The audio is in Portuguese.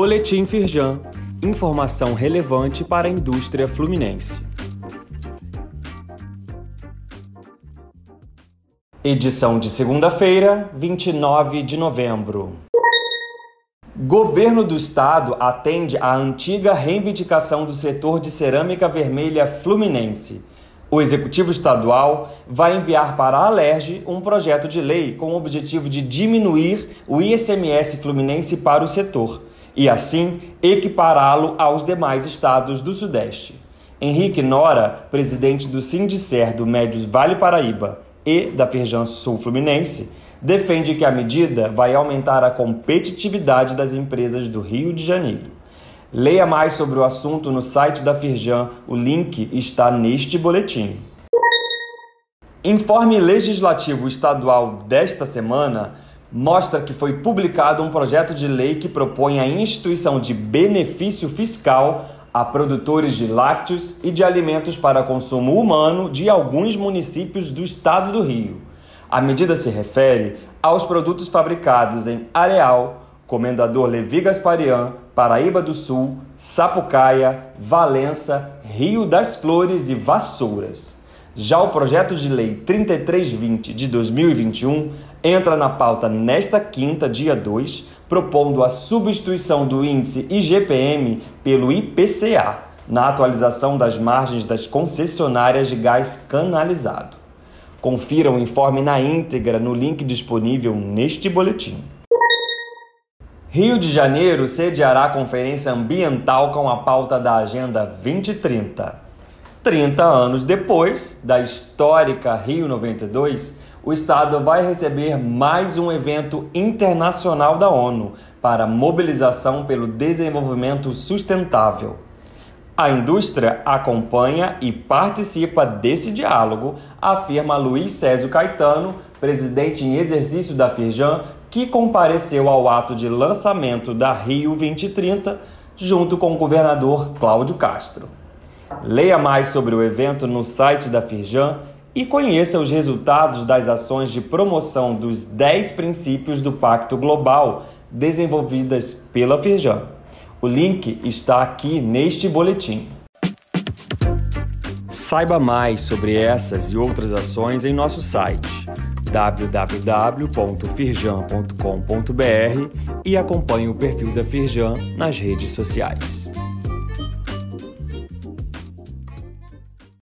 Boletim Firjan. Informação relevante para a indústria fluminense. Edição de segunda-feira, 29 de novembro. Governo do Estado atende à antiga reivindicação do setor de cerâmica vermelha fluminense. O Executivo Estadual vai enviar para a Alerj um projeto de lei com o objetivo de diminuir o ICMS fluminense para o setor e, assim, equipará-lo aos demais estados do Sudeste. Henrique Nora, presidente do Sindicer do Médio Vale Paraíba e da Firjan Sul Fluminense, defende que a medida vai aumentar a competitividade das empresas do Rio de Janeiro. Leia mais sobre o assunto no site da Firjan, o link está neste boletim. Informe legislativo estadual desta semana mostra que foi publicado um projeto de lei que propõe a instituição de benefício fiscal a produtores de lácteos e de alimentos para consumo humano de alguns municípios do estado do Rio. A medida se refere aos produtos fabricados em Areal, Comendador Levi Gasparian, Paraíba do Sul, Sapucaia, Valença, Rio das Flores e Vassouras. Já o projeto de lei 3320 de 2021 entra na pauta nesta quinta, dia 2, propondo a substituição do índice IGPM pelo IPCA na atualização das margens das concessionárias de gás canalizado. Confira o informe na íntegra no link disponível neste boletim. Rio de Janeiro sediará a conferência ambiental com a pauta da Agenda 2030. 30 anos depois da histórica Rio 92, o Estado vai receber mais um evento internacional da ONU para mobilização pelo desenvolvimento sustentável. A indústria acompanha e participa desse diálogo, afirma Luiz Césio Caetano, presidente em exercício da Firjan, que compareceu ao ato de lançamento da Rio 2030 junto com o governador Cláudio Castro. Leia mais sobre o evento no site da Firjan e conheça os resultados das ações de promoção dos 10 princípios do Pacto Global desenvolvidas pela Firjan. O link está aqui neste boletim. Saiba mais sobre essas e outras ações em nosso site www.firjan.com.br e acompanhe o perfil da Firjan nas redes sociais.